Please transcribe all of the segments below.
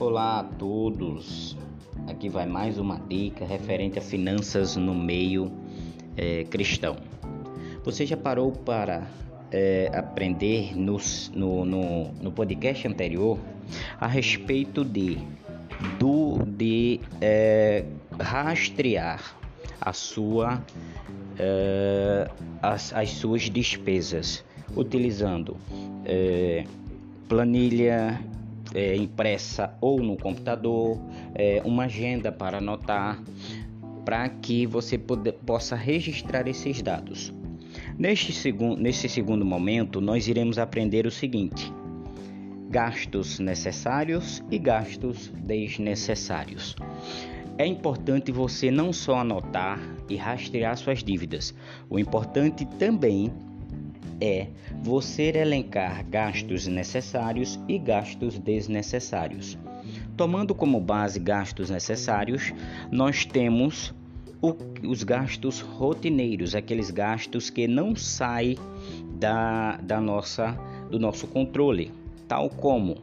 Olá a todos. Aqui vai mais uma dica referente a finanças no meio é, cristão. Você já parou para é, aprender no, no, no, podcast anterior a respeito de, do, de é, rastrear a sua, as, as suas despesas utilizando planilha é, impressa ou no computador, é, uma agenda para anotar, para que você possa registrar esses dados. Neste segundo, nesse segundo momento, nós iremos aprender o seguinte: gastos necessários e gastos desnecessários. É importante você não só anotar e rastrear suas dívidas, o importante também é você elencar gastos necessários e gastos desnecessários. Tomando como base gastos necessários, nós temos o, os gastos rotineiros, aqueles gastos que não saem da, da nossa, do nosso controle, tal como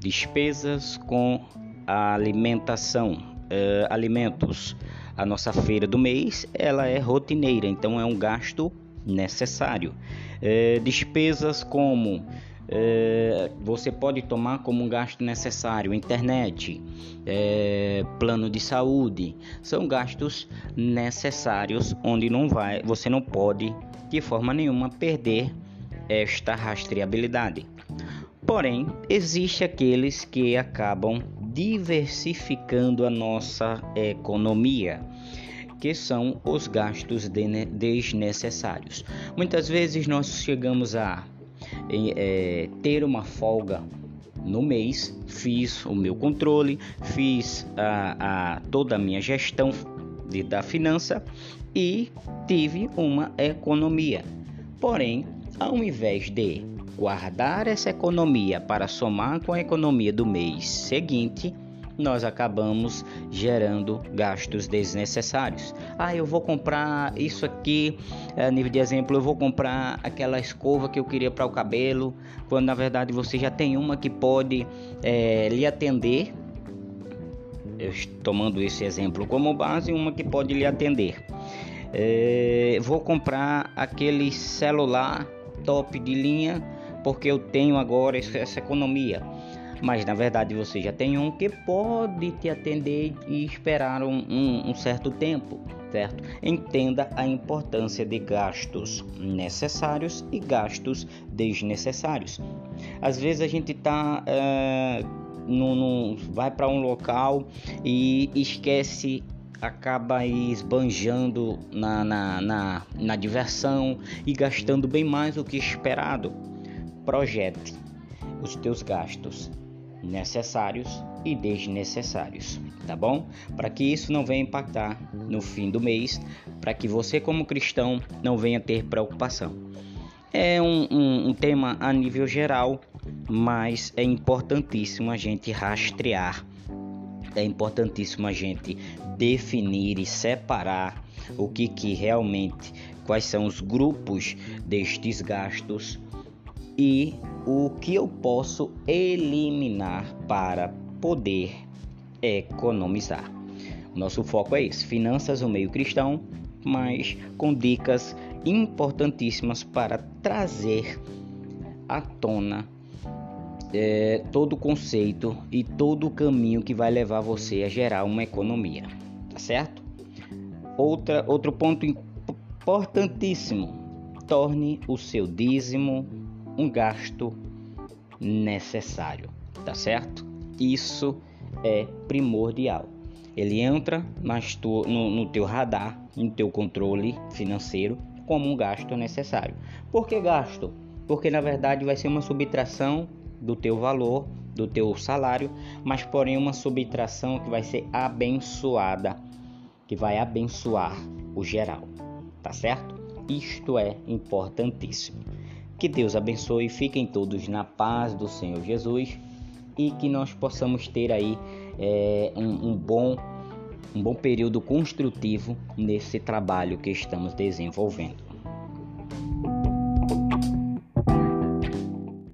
despesas com a alimentação, uh, alimentos. A nossa feira do mês ela é rotineira, então é um gasto necessário. É, despesas como é, você pode tomar como um gasto necessário internet, é, plano de saúde, são gastos necessários onde não vai, você não pode de forma nenhuma perder esta rastreabilidade. Porém, existe aqueles que acabam diversificando a nossa economia que são os gastos desnecessários. Muitas vezes nós chegamos a é, ter uma folga no mês, fiz o meu controle, fiz a, a toda a minha gestão de, da finança e tive uma economia. Porém, ao invés de guardar essa economia para somar com a economia do mês seguinte, nós acabamos gerando gastos desnecessários. Ah, eu vou comprar isso aqui, a nível de exemplo, eu vou comprar aquela escova que eu queria para o cabelo, quando na verdade você já tem uma que pode é, lhe atender. Eu tomando esse exemplo como base, uma que pode lhe atender. É, vou comprar aquele celular top de linha porque eu tenho agora essa economia mas na verdade você já tem um que pode te atender e esperar um, um, um certo tempo, certo? Entenda a importância de gastos necessários e gastos desnecessários. Às vezes a gente está é, vai para um local e esquece acaba esbanjando na, na, na, na diversão e gastando bem mais do que esperado. Projete os teus gastos necessários e desnecessários, tá bom? Para que isso não venha impactar no fim do mês, para que você, como cristão, não venha ter preocupação. É um, um, um tema a nível geral, mas é importantíssimo a gente rastrear, é importantíssimo a gente definir e separar o que, que realmente, quais são os grupos destes gastos e o que eu posso eliminar para poder economizar. Nosso foco é esse: finanças no meio cristão, mas com dicas importantíssimas para trazer à tona é, todo o conceito e todo o caminho que vai levar você a gerar uma economia, tá certo? Outra, outro ponto importantíssimo: torne o seu dízimo um gasto necessário, tá certo? Isso é primordial. Ele entra tu, no, no teu radar, no teu controle financeiro, como um gasto necessário. Por que gasto? Porque na verdade vai ser uma subtração do teu valor, do teu salário, mas porém uma subtração que vai ser abençoada, que vai abençoar o geral, tá certo? Isto é importantíssimo. Que Deus abençoe, fiquem todos na paz do Senhor Jesus e que nós possamos ter aí é, um, um, bom, um bom período construtivo nesse trabalho que estamos desenvolvendo.